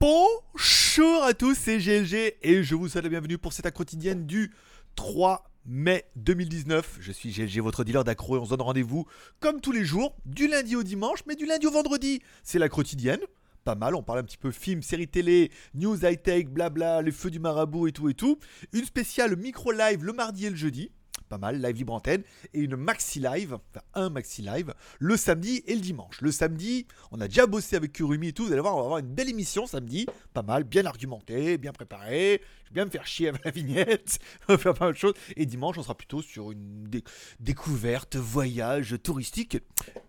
Bonjour à tous, c'est GLG et je vous souhaite la bienvenue pour cette quotidienne du 3 mai 2019. Je suis GLG, votre dealer d'accro et on se donne rendez-vous comme tous les jours, du lundi au dimanche, mais du lundi au vendredi. C'est la quotidienne. Pas mal, on parle un petit peu film, série télé, news high-tech, blabla, les feux du marabout et tout et tout. Une spéciale micro-live le mardi et le jeudi pas mal, live libre antenne, et une maxi live, enfin un maxi live, le samedi et le dimanche. Le samedi, on a déjà bossé avec Kurumi et tout, vous allez voir, on va avoir une belle émission samedi, pas mal, bien argumenté, bien préparé, je vais bien me faire chier avec la vignette, on va faire pas mal de choses, et dimanche, on sera plutôt sur une découverte, voyage touristique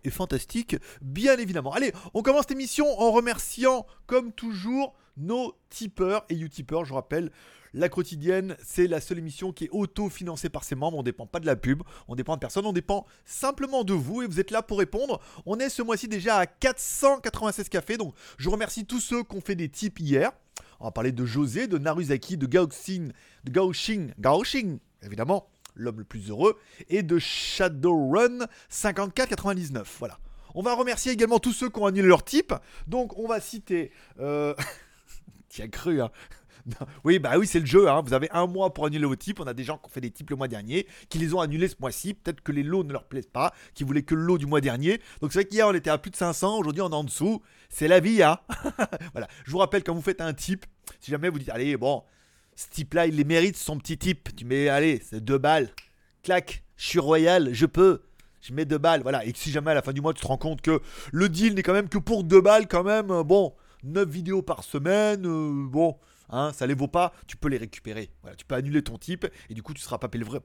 et fantastique, bien évidemment. Allez, on commence cette émission en remerciant, comme toujours, nos tipeurs et utipeurs, je rappelle, la quotidienne, c'est la seule émission qui est auto-financée par ses membres. On ne dépend pas de la pub, on dépend de personne, on dépend simplement de vous et vous êtes là pour répondre. On est ce mois-ci déjà à 496 cafés, donc je remercie tous ceux qui ont fait des tips hier. On va parler de José, de Naruzaki, de Gaoxin, de Gaoxing, Gaoxing, évidemment, l'homme le plus heureux, et de Shadowrun 5499. Voilà. On va remercier également tous ceux qui ont annulé leur type. Donc on va citer... Euh... tu as cru, hein oui, bah oui, c'est le jeu. Hein. Vous avez un mois pour annuler vos types. On a des gens qui ont fait des types le mois dernier, qui les ont annulés ce mois-ci. Peut-être que les lots ne leur plaisent pas, qui voulaient que le lot du mois dernier. Donc c'est vrai qu'hier on était à plus de 500, aujourd'hui on est en dessous. C'est la vie, hein. voilà. Je vous rappelle quand vous faites un type, si jamais vous dites, allez, bon, ce type-là, il les mérite, son petit type. Tu mets, allez, c'est deux balles. Clac, je suis royal, je peux je mets deux balles, voilà. Et si jamais à la fin du mois tu te rends compte que le deal n'est quand même que pour deux balles, quand même, bon, 9 vidéos par semaine, euh, bon, Hein, ça les vaut pas, tu peux les récupérer. Voilà, tu peux annuler ton type et du coup tu seras pas prélevé,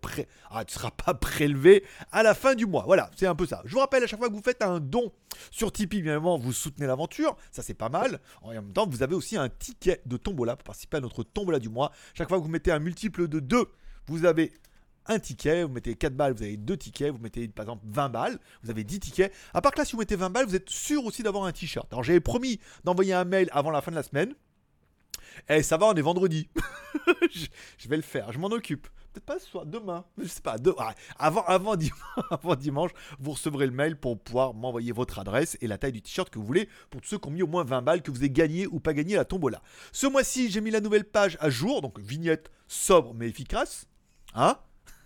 ah, seras pas prélevé à la fin du mois. Voilà, c'est un peu ça. Je vous rappelle à chaque fois que vous faites un don sur Tipeee, bien évidemment, vous soutenez l'aventure, ça c'est pas mal. En même temps, vous avez aussi un ticket de tombola pour participer à notre tombola du mois. Chaque fois que vous mettez un multiple de 2, vous avez un ticket, vous mettez 4 balles, vous avez 2 tickets, vous mettez par exemple 20 balles, vous avez 10 tickets. À part que là, si vous mettez 20 balles, vous êtes sûr aussi d'avoir un t-shirt. Alors j'avais promis d'envoyer un mail avant la fin de la semaine. Eh, ça va, on est vendredi. je, vais le faire, je m'en occupe. Peut-être pas ce soir, demain. Je sais pas. avant, avant, dimanche, avant dimanche, vous recevrez le mail pour pouvoir m'envoyer votre adresse et la taille du t-shirt que vous voulez pour tous ceux qui ont mis au moins 20 balles, que vous avez gagné ou pas gagné la tombola. Ce mois-ci, j'ai mis la nouvelle page à jour, donc vignette sobre mais efficace. Hein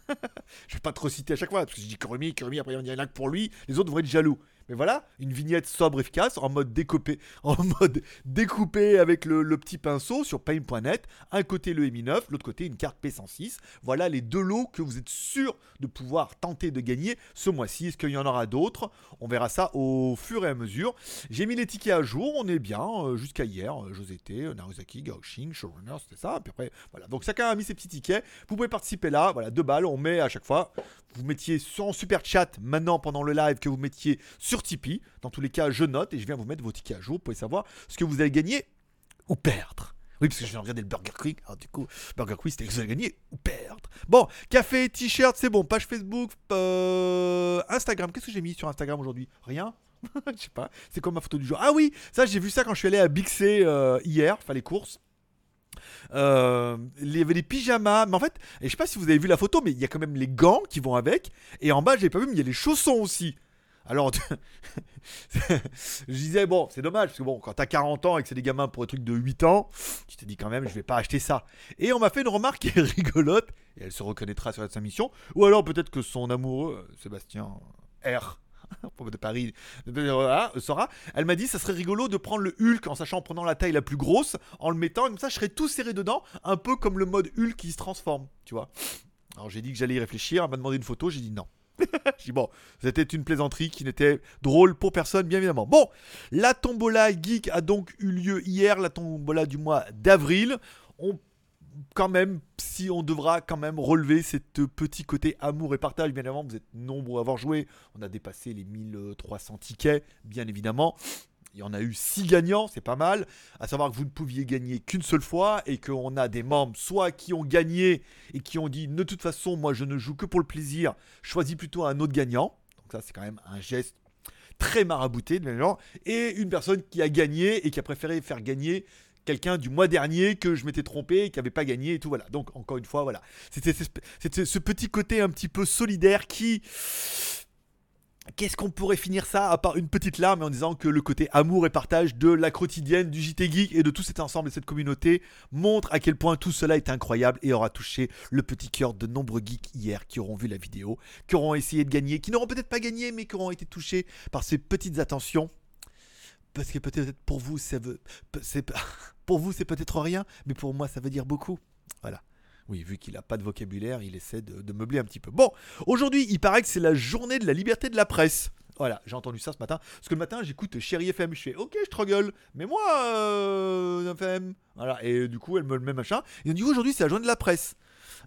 je vais pas trop citer à chaque fois, parce que je dis Kurumi, Kurumi, après y en a que pour lui, les autres vont être jaloux. Mais voilà, une vignette sobre efficace en mode découpé, en mode découpé avec le, petit pinceau sur paint.net. Un côté le Mi 9, l'autre côté une carte P106. Voilà les deux lots que vous êtes sûr de pouvoir tenter de gagner ce mois-ci. Est-ce qu'il y en aura d'autres? On verra ça au fur et à mesure. J'ai mis les tickets à jour, on est bien euh, jusqu'à hier. Euh, Josete, Naruzaki, Gaoxing, Showrunner, c'était ça. Puis après, voilà. Donc chacun a mis ses petits tickets. Vous pouvez participer là. Voilà, deux balles. On met à chaque fois. Vous mettiez sur super chat maintenant pendant le live que vous mettiez sur sur Tipeee. Dans tous les cas, je note et je viens vous mettre vos tickets à jour. Vous pouvez savoir ce que vous allez gagner ou perdre. Oui, parce que je viens de regarder le Burger Quick. Alors, du coup, Burger Quick, c'était que vous allez gagner ou perdre. Bon, café, t-shirt, c'est bon. Page Facebook, euh, Instagram. Qu'est-ce que j'ai mis sur Instagram aujourd'hui? Rien? Je sais pas. C'est comme ma photo du jour. Ah oui, ça, j'ai vu ça quand je suis allé à Bixé euh, hier, enfin les courses. Euh, il y avait des pyjamas, mais en fait, et je sais pas si vous avez vu la photo, mais il y a quand même les gants qui vont avec. Et en bas, j'ai pas vu, mais il y a les chaussons aussi. Alors, je disais, bon, c'est dommage, parce que bon, quand t'as 40 ans et que c'est des gamins pour un truc de 8 ans, tu te dis quand même, je vais pas acheter ça. Et on m'a fait une remarque qui est rigolote, et elle se reconnaîtra sur sa mission, ou alors peut-être que son amoureux, Sébastien R, de Paris, Sora, elle m'a dit ça serait rigolo de prendre le Hulk en sachant en prenant la taille la plus grosse, en le mettant, comme ça je serais tout serré dedans, un peu comme le mode Hulk qui se transforme, tu vois. Alors j'ai dit que j'allais y réfléchir, elle m'a demandé une photo, j'ai dit non. Dis bon, c'était une plaisanterie qui n'était drôle pour personne, bien évidemment. Bon, la tombola geek a donc eu lieu hier, la tombola du mois d'avril. On quand même, si on devra quand même relever cette petit côté amour et partage, bien évidemment, vous êtes nombreux à avoir joué. On a dépassé les 1300 tickets, bien évidemment. Il y en a eu 6 gagnants, c'est pas mal. À savoir que vous ne pouviez gagner qu'une seule fois et qu'on a des membres soit qui ont gagné et qui ont dit de toute façon, moi je ne joue que pour le plaisir, choisis plutôt un autre gagnant. Donc ça, c'est quand même un geste très marabouté de gens. Et une personne qui a gagné et qui a préféré faire gagner quelqu'un du mois dernier que je m'étais trompé et qui n'avait pas gagné et tout voilà donc encore une fois voilà c'était ce petit côté un petit peu solidaire qui Qu'est-ce qu'on pourrait finir ça à part une petite larme en disant que le côté amour et partage de la quotidienne, du JT Geek et de tout cet ensemble et cette communauté montre à quel point tout cela est incroyable et aura touché le petit cœur de nombreux geeks hier qui auront vu la vidéo, qui auront essayé de gagner, qui n'auront peut-être pas gagné mais qui auront été touchés par ces petites attentions. Parce que peut-être pour vous, ça veut, pour vous c'est peut-être rien, mais pour moi ça veut dire beaucoup. Voilà. Oui, vu qu'il n'a pas de vocabulaire, il essaie de, meubler un petit peu. Bon, aujourd'hui, il paraît que c'est la journée de la liberté de la presse. Voilà, j'ai entendu ça ce matin. Parce que le matin, j'écoute Chérie FM. Je fais Ok, je struggle. Mais moi, euh, FM. Voilà, et du coup, elle me le met machin. Et dit aujourd'hui, c'est la journée de la presse.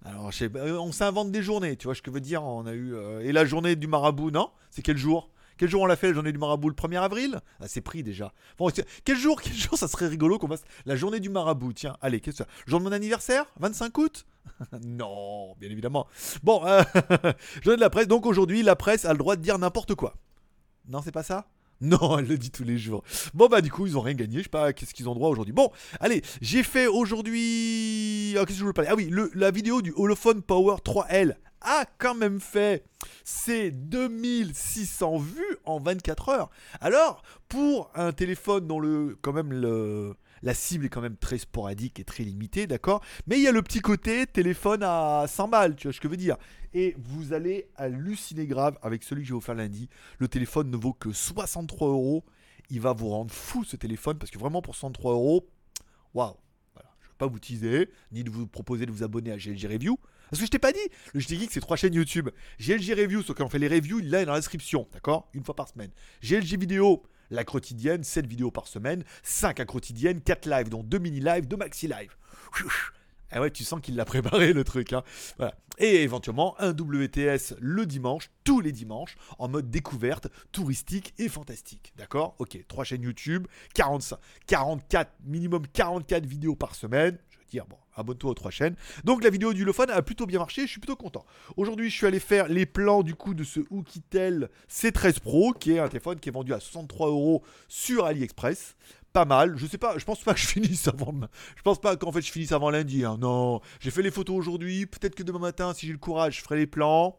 Alors, sais, on s'invente des journées, tu vois ce que je veux dire On a eu. Euh, et la journée du marabout, non? C'est quel jour? Quel jour on l'a fait, la journée du marabout Le 1er avril? Ah, c'est pris déjà. Bon, quel jour, quel jour ça serait rigolo qu'on fasse la journée du marabout? Tiens, allez, qu'est-ce que Jour de mon anniversaire? 25 août? Non, bien évidemment. Bon, euh, journée de la presse. Donc aujourd'hui, la presse a le droit de dire n'importe quoi. Non, c'est pas ça? Non, elle le dit tous les jours. Bon bah du coup ils ont rien gagné, je sais pas qu'est-ce qu'ils ont droit aujourd'hui? Bon, allez, j'ai fait aujourd'hui... Ah, qu'est-ce que je voulais parler? Ah oui, la vidéo du Holophone Power 3L a quand même fait ses 2600 vues en 24 heures. Alors, pour un téléphone dont le, quand même la cible est quand même très sporadique et très limitée, d'accord Mais il y a le petit côté téléphone à 100 balles, tu vois ce que je veux dire Et vous allez halluciner grave avec celui que je vais vous faire lundi. Le téléphone ne vaut que 63 euros. Il va vous rendre fou ce téléphone parce que vraiment pour 103 euros, waouh. Je ne vais pas vous teaser, ni de vous proposer de vous abonner à GLG Review. Parce que je t'ai pas dit, le JT Geek c'est trois chaînes YouTube. GLG Review, sauf qu'on fait les reviews, il est dans la description, d'accord? Une fois par semaine. GLG Vidéo, la quotidienne, 7 vidéos par semaine, 5 à quotidienne, 4 lives, dont 2 mini-lives, 2 maxi-lives. Ah ouais, tu sens qu'il l'a préparé le truc. Hein. Et éventuellement un WTS le dimanche, tous les dimanches, en mode découverte, touristique et fantastique. D'accord? Ok, 3 chaînes YouTube, 45, 44, minimum 44 vidéos par semaine. Dire, bon, abonne-toi aux trois chaînes. Donc la vidéo du Lophone a plutôt bien marché, je suis plutôt content. Aujourd'hui, je suis allé faire les plans du coup de ce Oukitel C13 Pro, qui est un téléphone qui est vendu à 63 euros sur AliExpress. Pas mal, je sais pas, je pense pas que je finisse avant. Je pense pas qu'en fait je finisse avant lundi. Hein. Non, j'ai fait les photos aujourd'hui. Peut-être que demain matin, si j'ai le courage, je ferai les plans.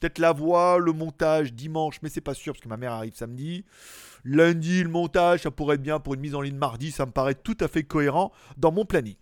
Peut-être la voix, le montage dimanche, mais c'est pas sûr parce que ma mère arrive samedi. Lundi, le montage, ça pourrait être bien pour une mise en ligne mardi, ça me paraît tout à fait cohérent dans mon planning.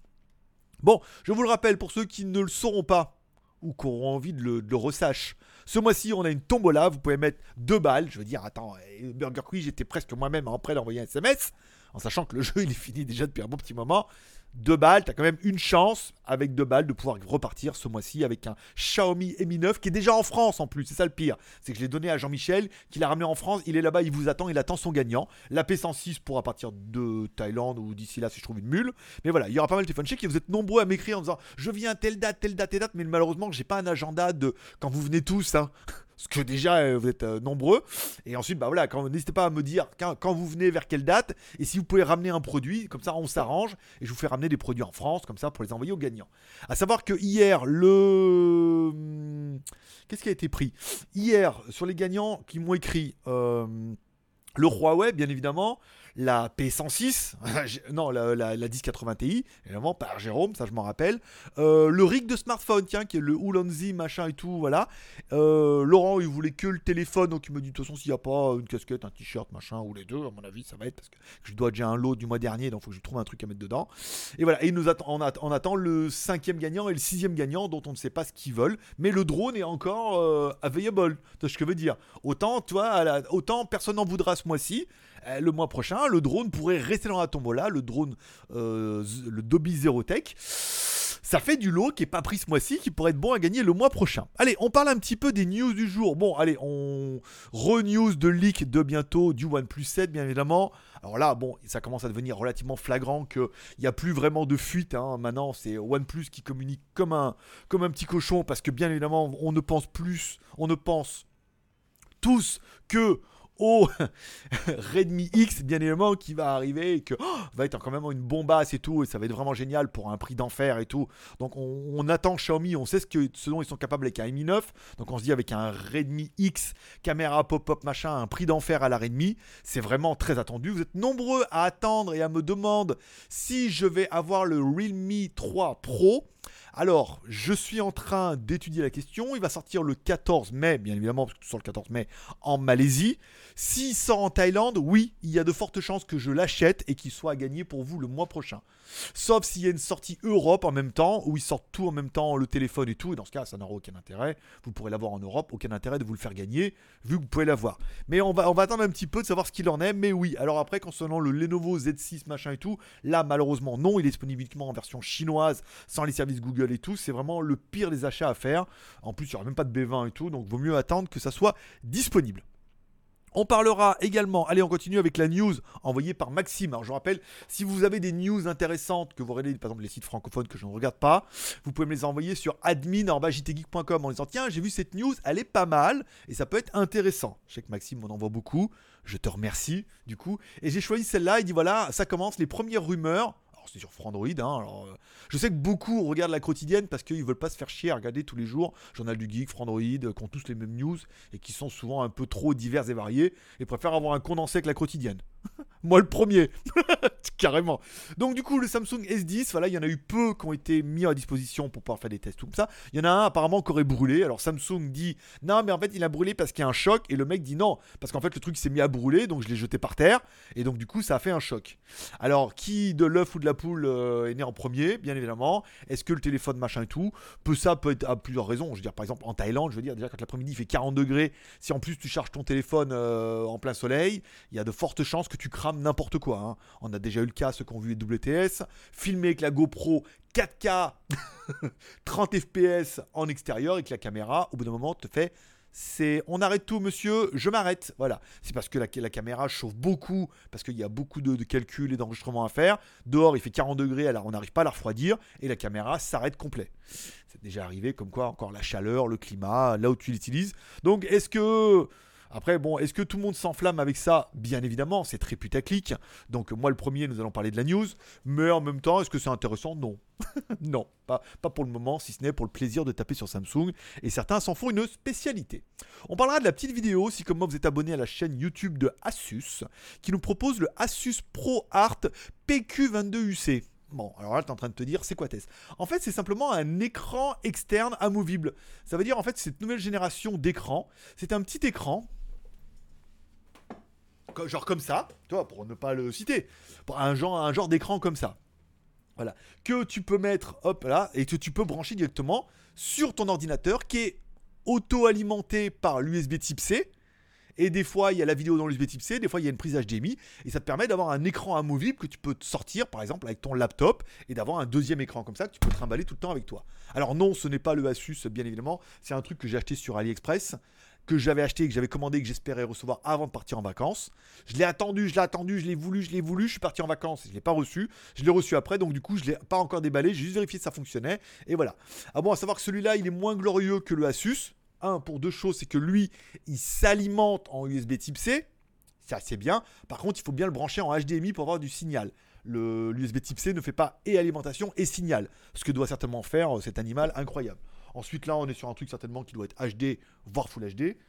Bon, je vous le rappelle pour ceux qui ne le sauront pas ou qui auront envie de le, de ressache. Ce mois-ci, on a une tombola. Vous pouvez mettre deux balles. Je veux dire, attends, eh, Burger Quiz, j'étais presque moi-même en prêt d'envoyer un SMS, en sachant que le jeu il est fini déjà depuis un bon petit moment deux balles, tu as quand même une chance avec deux balles de pouvoir repartir ce mois-ci avec un Xiaomi Mi 9 qui est déjà en France en plus. C'est ça le pire. C'est que je l'ai donné à Jean-Michel, qui l'a ramené en France. Il est là-bas, il vous attend, il attend son gagnant. La P106 pourra partir de Thaïlande ou d'ici là si je trouve une mule. Mais voilà, il y aura pas mal de téléphone chez et vous êtes nombreux à m'écrire en disant je viens telle date, telle date, telle date. Mais malheureusement, j'ai pas un agenda de quand vous venez tous. Hein. Parce que déjà, euh, vous êtes euh, nombreux. Et ensuite, bah voilà, n'hésitez pas à me dire quand, vous venez, vers quelle date. Et si vous pouvez ramener un produit, comme ça, on s'arrange. Et je vous fais ramener des produits en France, comme ça, pour les envoyer aux gagnants. À savoir que hier, le. Hmm, qu'est-ce qui a été pris? Hier, sur les gagnants qui m'ont écrit. Euh, le Huawei, bien évidemment, la P106, non, la, la, 1080 Ti, évidemment, par Jérôme, ça je m'en rappelle. Euh, le rig de smartphone, tiens, qui est le Ulanzi, machin et tout, voilà. Euh, Laurent, il voulait que le téléphone, donc il me dit, de toute façon, s'il n'y a pas une casquette, un t-shirt, machin, ou les deux, à mon avis, ça va être, parce que je dois déjà un lot du mois dernier, donc il faut que je trouve un truc à mettre dedans. Et voilà, et il nous attend, on, attend le cinquième gagnant et le sixième gagnant, dont on ne sait pas ce qu'ils veulent, mais le drone est encore euh, available, tu vois ce que je veux dire? Autant, toi, autant personne n'en voudra mois-ci, euh, le mois prochain, le drone pourrait rester dans la tombola, le drone, euh, le Dobby Zero Tech. Ça fait du lot qui est pas pris ce mois-ci, qui pourrait être bon à gagner le mois prochain. Allez, on parle un petit peu des news du jour. Bon, allez, on re-news de leak de bientôt du OnePlus 7, bien évidemment. Alors là, bon, ça commence à devenir relativement flagrant qu'il n'y a plus vraiment de fuite. Hein. Maintenant, c'est OnePlus qui communique comme un, comme un petit cochon parce que bien évidemment, on ne pense plus, on ne pense tous que au Redmi X, bien évidemment, qui va arriver et que oh, va être quand même une bombasse et tout, et ça va être vraiment génial pour un prix d'enfer et tout. Donc on, attend Xiaomi, on sait ce, que, ce dont ils sont capables avec un Mi 9, donc on se dit avec un Redmi X, caméra pop-up machin, un prix d'enfer à la Redmi, c'est vraiment très attendu. Vous êtes nombreux à attendre et à me demander si je vais avoir le Realme 3 Pro. Alors, je suis en train d'étudier la question. Il va sortir le 14 mai, bien évidemment, parce que tu sors le 14 mai en Malaisie. S'il sort en Thaïlande, oui, il y a de fortes chances que je l'achète et qu'il soit à gagner pour vous le mois prochain. Sauf s'il y a une sortie Europe en même temps, où ils sortent tout en même temps, le téléphone et tout. Et dans ce cas, ça n'aura aucun intérêt. Vous pourrez l'avoir en Europe, aucun intérêt de vous le faire gagner, vu que vous pouvez l'avoir. Mais on va, on va attendre un petit peu de savoir ce qu'il en est. Mais oui, alors après, concernant le Lenovo Z6 machin et tout, là, malheureusement, non, il est disponible uniquement en version chinoise, sans les services Google et tout. C'est vraiment le pire des achats à faire. En plus, il n'y aura même pas de B20 et tout, donc vaut mieux attendre que ça soit disponible. On parlera également, allez on continue avec la news envoyée par Maxime. Alors je rappelle, si vous avez des news intéressantes que vous regardez par exemple les sites francophones que je ne regarde pas, vous pouvez me les envoyer sur admin.jtgeek.com en disant tiens j'ai vu cette news, elle est pas mal et ça peut être intéressant. Je sais que Maxime m'en envoie beaucoup, je te remercie du coup. Et j'ai choisi celle-là, il dit voilà, ça commence les premières rumeurs c'est sur Android. Hein, euh, je sais que beaucoup regardent la quotidienne parce qu'ils veulent pas se faire chier à regarder tous les jours Journal du Geek, Frandroid, euh, qui ont tous les mêmes news et qui sont souvent un peu trop divers et variés et préfèrent avoir un condensé avec la quotidienne. Moi le premier, carrément. Donc du coup le Samsung S10, voilà, il y en a eu peu qui ont été mis à disposition pour pouvoir faire des tests tout ça. Il y en a un apparemment qui aurait brûlé. Alors Samsung dit non mais en fait il a brûlé parce qu'il y a un choc et le mec dit non parce qu'en fait le truc s'est mis à brûler donc je l'ai jeté par terre et donc du coup ça a fait un choc. Alors qui de l'œuf ou de la poule euh, est né en premier? Bien évidemment. Est-ce que le téléphone machin et tout? Peut ça peut être à plusieurs raisons. Je veux dire par exemple en Thaïlande, je veux dire déjà quand l'après-midi il fait 40 degrés, si en plus tu charges ton téléphone euh, en plein soleil, il y a de fortes chances que tu crames n'importe quoi. Hein. On a déjà eu le cas, ceux qui ont vu les WTS, filmé avec la GoPro 4K, 30 FPS en extérieur et que la caméra, au bout d'un moment, te fait c'est on arrête tout monsieur, je m'arrête. Voilà. C'est parce que la, caméra chauffe beaucoup, parce qu'il y a beaucoup de, calculs et d'enregistrements à faire. Dehors, il fait 40 degrés, alors on n'arrive pas à la refroidir, et la caméra s'arrête complet. C'est déjà arrivé, comme quoi, encore la chaleur, le climat, là où tu l'utilises. Donc, est-ce que après, bon, est-ce que tout le monde s'enflamme avec ça? Bien évidemment, c'est très putaclic. Donc, moi, le premier, nous allons parler de la news. Mais en même temps, est-ce que c'est intéressant? Non. non, pas, pour le moment, si ce n'est pour le plaisir de taper sur Samsung. Et certains s'en font une spécialité. On parlera de la petite vidéo si, comme moi, vous êtes abonné à la chaîne YouTube de Asus, qui nous propose le Asus Pro Art PQ22UC. Bon, alors là, tu es en train de te dire, c'est quoi TES En fait, c'est simplement un écran externe amovible. Ça veut dire, en fait, cette nouvelle génération d'écran, c'est un petit écran genre comme ça, toi, pour ne pas le citer, pour un genre, un genre d'écran comme ça. Voilà. Que tu peux mettre, hop là, et que tu peux brancher directement sur ton ordinateur qui est auto-alimenté par l'USB type C. Et des fois, il y a la vidéo dans l'USB type C, des fois, il y a une prise HDMI. Et ça te permet d'avoir un écran amovible que tu peux sortir, par exemple, avec ton laptop et d'avoir un deuxième écran comme ça que tu peux trimballer tout le temps avec toi. Alors, non, ce n'est pas le Asus, bien évidemment. C'est un truc que j'ai acheté sur AliExpress que j'avais acheté, que j'avais commandé, que j'espérais recevoir avant de partir en vacances. Je l'ai attendu, je l'ai attendu, je l'ai voulu, je l'ai voulu. Je suis parti en vacances, je l'ai pas reçu. Je l'ai reçu après, donc du coup, je l'ai pas encore déballé. J'ai juste vérifié que ça fonctionnait. Et voilà. Ah bon, à savoir que celui-là, il est moins glorieux que le Asus. Un, pour deux choses, c'est que lui, il s'alimente en USB Type C. C'est assez bien. Par contre, il faut bien le brancher en HDMI pour avoir du signal. L'USB Type C ne fait pas et alimentation et signal. Ce que doit certainement faire euh, cet animal incroyable. Ensuite, là, on est sur un truc certainement qui doit être HD, voire Full HD.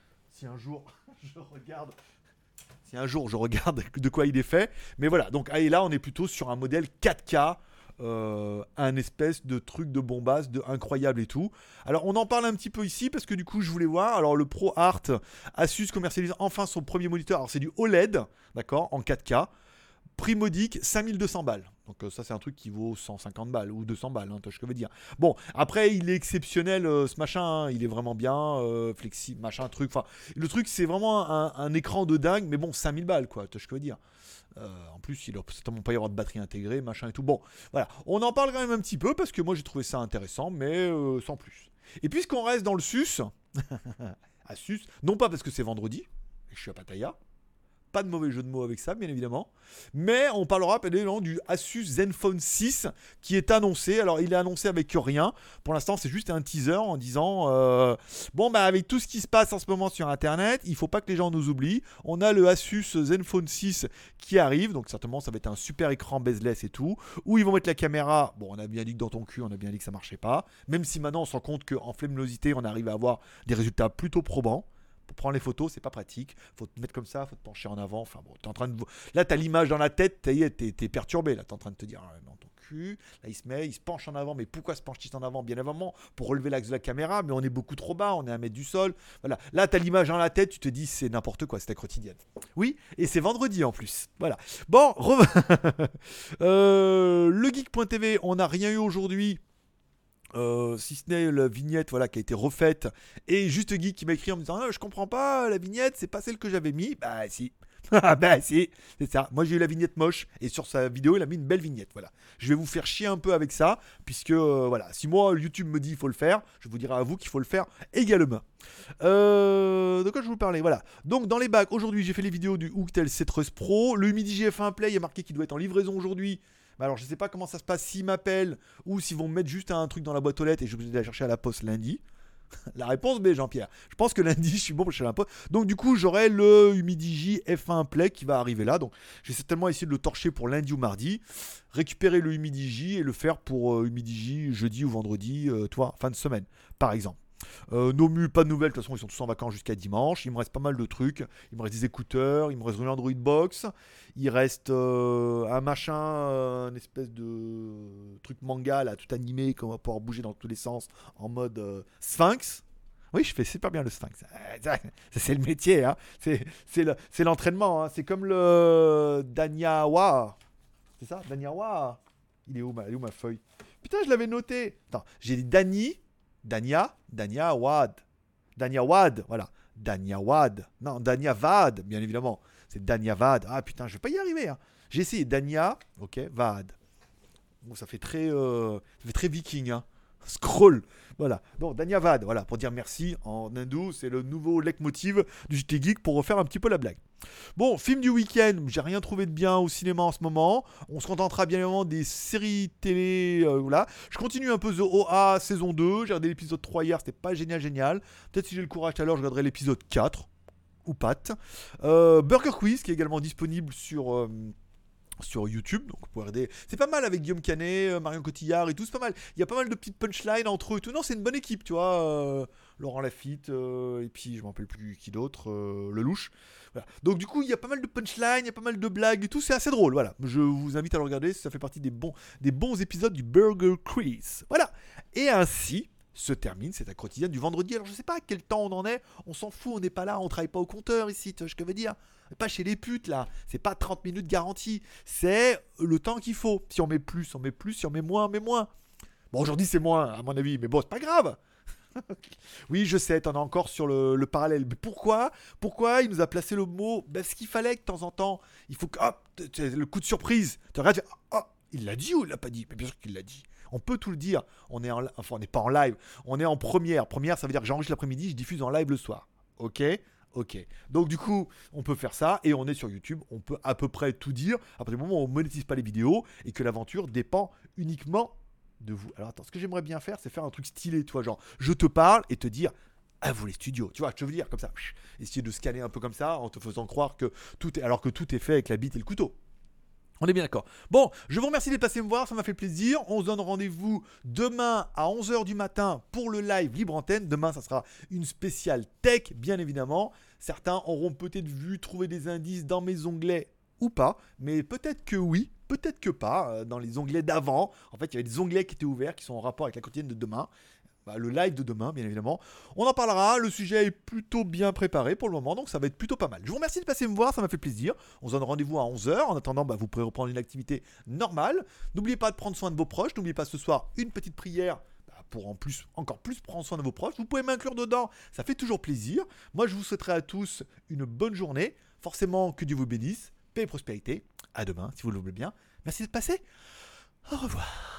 Si un jour je regarde. De quoi il est fait. Mais voilà, donc et là, on est plutôt sur un modèle 4K. Euh, un espèce de truc de bombasse, de incroyable et tout. Alors on en parle un petit peu ici parce que du coup je voulais voir. Alors le Pro Art Asus commercialise enfin son premier moniteur. Alors c'est du OLED, d'accord, en 4K. Prix modique, 5200 balles. Donc euh, ça c'est un truc qui vaut 150 balles ou 200 balles, hein, je veux dire. Bon, après il est exceptionnel euh, ce machin, hein. il est vraiment bien, euh, flexible, machin, truc. Enfin, le truc c'est vraiment un, écran de dingue, mais bon, 5000 balles quoi, je veux dire. en plus, il ne certainement pas y avoir de batterie intégrée, machin et tout. Bon, voilà, on en parle quand même un petit peu parce que moi j'ai trouvé ça intéressant, mais sans plus. Et puisqu'on reste dans le sus, à sus, non pas parce que c'est vendredi, et je suis à Pattaya, pas de mauvais jeu de mots avec ça, bien évidemment. Mais on parlera évidemment du Asus Zenfone 6 qui est annoncé. Alors, il est annoncé avec rien. Pour l'instant, c'est juste un teaser en disant euh, Bon, bah, avec tout ce qui se passe en ce moment sur Internet, il faut pas que les gens nous oublient. On a le Asus Zenfone 6 qui arrive. Donc, certainement, ça va être un super écran bezeless et tout. Où ils vont mettre la caméra. Bon, on a bien dit que dans ton cul, on a bien dit que ça marchait pas. Même si maintenant, on se rend compte qu'en flémolosité, on arrive à avoir des résultats plutôt probants Pour prendre les photos, c'est pas pratique. Faut te mettre comme ça, faut te pencher en avant. Enfin bon, t'es en train de. Là, t'as l'image dans la tête, t'es, t'es, perturbé. Là, t'es en train de te dire, ah, non, ton cul. Là, il se met, il se penche en avant. Mais pourquoi se penche-t-il en avant Bien évidemment, pour relever l'axe de la caméra, mais on est beaucoup trop bas, on est à un mètre du sol. Voilà. Là, t'as l'image dans la tête, tu te dis, c'est n'importe quoi, c'est ta quotidienne. Oui, et c'est vendredi en plus. Voilà. Bon, euh, le on n'a rien eu aujourd'hui. Euh, si ce n'est la vignette voilà, qui a été refaite. Et juste Geek qui m'a écrit en me disant ah, je comprends pas la vignette c'est pas celle que j'avais mis. Bah si. Bah si. C'est ça. Moi j'ai eu la vignette moche. Et sur sa vidéo il a mis une belle vignette voilà. Je vais vous faire chier un peu avec ça puisque euh, voilà. Si moi YouTube me dit il faut le faire je vous dirai à vous qu'il faut le faire également. Euh, de quoi je vous parlais voilà. Donc dans les bacs aujourd'hui j'ai fait les vidéos du Hooktel Cetrus Pro. Le Midi GF1 Play a marqué qu'il doit être en livraison aujourd'hui alors, je sais pas comment ça se passe s'ils m'appellent ou s'ils vont me mettre juste un truc dans la boîte aux lettres et je vais aller chercher à la poste lundi. la réponse B, Jean-Pierre. Je pense que lundi, je suis bon pour chercher la poste. Donc, du coup, j'aurai le Humidigi F1 Play qui va arriver là. Donc, j'ai certainement essayé de le torcher pour lundi ou mardi. Récupérer le Humidigi et le faire pour euh, jeudi ou vendredi, euh, toi, fin de semaine, par exemple. Euh, Nomu, pas de nouvelles, de toute façon ils sont tous en vacances jusqu'à dimanche. Il me reste pas mal de trucs. Il me reste des écouteurs, il me reste une Android Box, il reste euh, un machin, euh, un espèce de truc manga là, tout animé, qu'on va pouvoir bouger dans tous les sens en mode Sphinx. Oui, je fais super bien le Sphinx. C'est le métier, hein. c'est l'entraînement. Hein. C'est comme le Danyawa. C'est ça Danyawa Il est où ma, où ma feuille? Putain, je l'avais noté. J'ai dit Dani, Dania, Dania Wad. Dania Wad, voilà. Dania Wad. Non, Dania Vad, bien évidemment. C'est Dania Vad. Ah putain, je vais pas y arriver. Hein. J'ai essayé Dania, ok, Vad. Bon, ça fait très, euh, ça fait très viking. Hein. Scroll. Voilà. Donc, Danyavad, voilà, pour dire merci en hindou, c'est le nouveau leitmotiv du JT Geek pour refaire un petit peu la blague. Bon, film du week-end, j'ai rien trouvé de bien au cinéma en ce moment. On se contentera bien évidemment des séries télé. Euh, voilà. Je continue un peu The OA saison 2. J'ai regardé l'épisode 3 hier, c'était pas génial, génial. Peut-être si j'ai le courage tout à l'heure, je regarderai l'épisode 4 ou pas. Euh, Burger Quiz qui est également disponible sur. Euh, sur YouTube, donc vous pouvez C'est pas mal avec Guillaume Canet, euh, Marion Cotillard et tout, c'est pas mal. Il y a pas mal de petites punchlines entre eux et tout. Non, c'est une bonne équipe, tu vois. Euh, Laurent Lafitte, euh, et puis je m'en rappelle plus qui d'autre, le louche. Donc du coup, il y a pas mal de punchlines, il y a pas mal de blagues et tout, c'est assez drôle. Voilà, je vous invite à le regarder, ça fait partie des bons, des bons épisodes du Burger Quiz. Voilà. Et ainsi, se termine, c'est un quotidien du vendredi. Alors je sais pas à quel temps on en est, on s'en fout, on n'est pas là, on travaille pas au compteur ici, tu vois ce que je veux dire Pas chez les putes là, c'est pas 30 minutes garantie, c'est le temps qu'il faut. Si on met plus, on met plus, si on met moins, on met moins. Bon aujourd'hui c'est moins à mon avis, mais bon c'est pas grave. oui, je sais, t'en as encore sur le, parallèle. Mais pourquoi? Pourquoi il nous a placé le mot Parce qu'il fallait que de temps en temps, il faut que. Hop, le coup de surprise. Tu regardes, oh, il l'a dit ou il l'a pas dit? Mais bien sûr qu'il l'a dit. On peut tout le dire. On est en, enfin, on n'est pas en live. On est en première. Première, ça veut dire que j'enregistre l'après-midi, je diffuse en live le soir. Ok? Ok. Donc du coup, on peut faire ça et on est sur YouTube. On peut à peu près tout dire à partir du moment où on monétise pas les vidéos et que l'aventure dépend uniquement de vous. Alors attends, ce que j'aimerais bien faire, c'est faire un truc stylé, toi, genre je te parle et te dire à vous les studios. Tu vois, je veux dire comme ça. Essayer de scanner un peu comme ça en te faisant croire que tout est alors que tout est fait avec la bite et le couteau. On est bien d'accord. Bon, je vous remercie d'être passé me voir, ça m'a fait plaisir. On se donne rendez-vous demain à 11h du matin pour le live Libre Antenne. Demain, ça sera une spéciale tech, bien évidemment. Certains auront peut-être vu trouver des indices dans mes onglets ou pas, mais peut-être que oui, peut-être que pas. Euh, dans les onglets d'avant, en fait, il y avait des onglets qui étaient ouverts, qui sont en rapport avec la quotidienne de demain. Bah, le live de demain, bien évidemment. On en parlera, le sujet est plutôt bien préparé pour le moment, donc ça va être plutôt pas mal. Je vous remercie de passer me voir, ça m'a fait plaisir. On se donne rendez-vous à 11h. En attendant, bah, vous pourrez reprendre une activité normale. N'oubliez pas de prendre soin de vos proches. N'oubliez pas ce soir une petite prière bah, pour en plus, encore plus prendre soin de vos proches. Vous pouvez m'inclure dedans, ça fait toujours plaisir. Moi, je vous souhaiterai à tous une bonne journée. Forcément, que Dieu vous bénisse. Paix et prospérité. À demain, si vous le voulez bien. Merci de passer. Au revoir.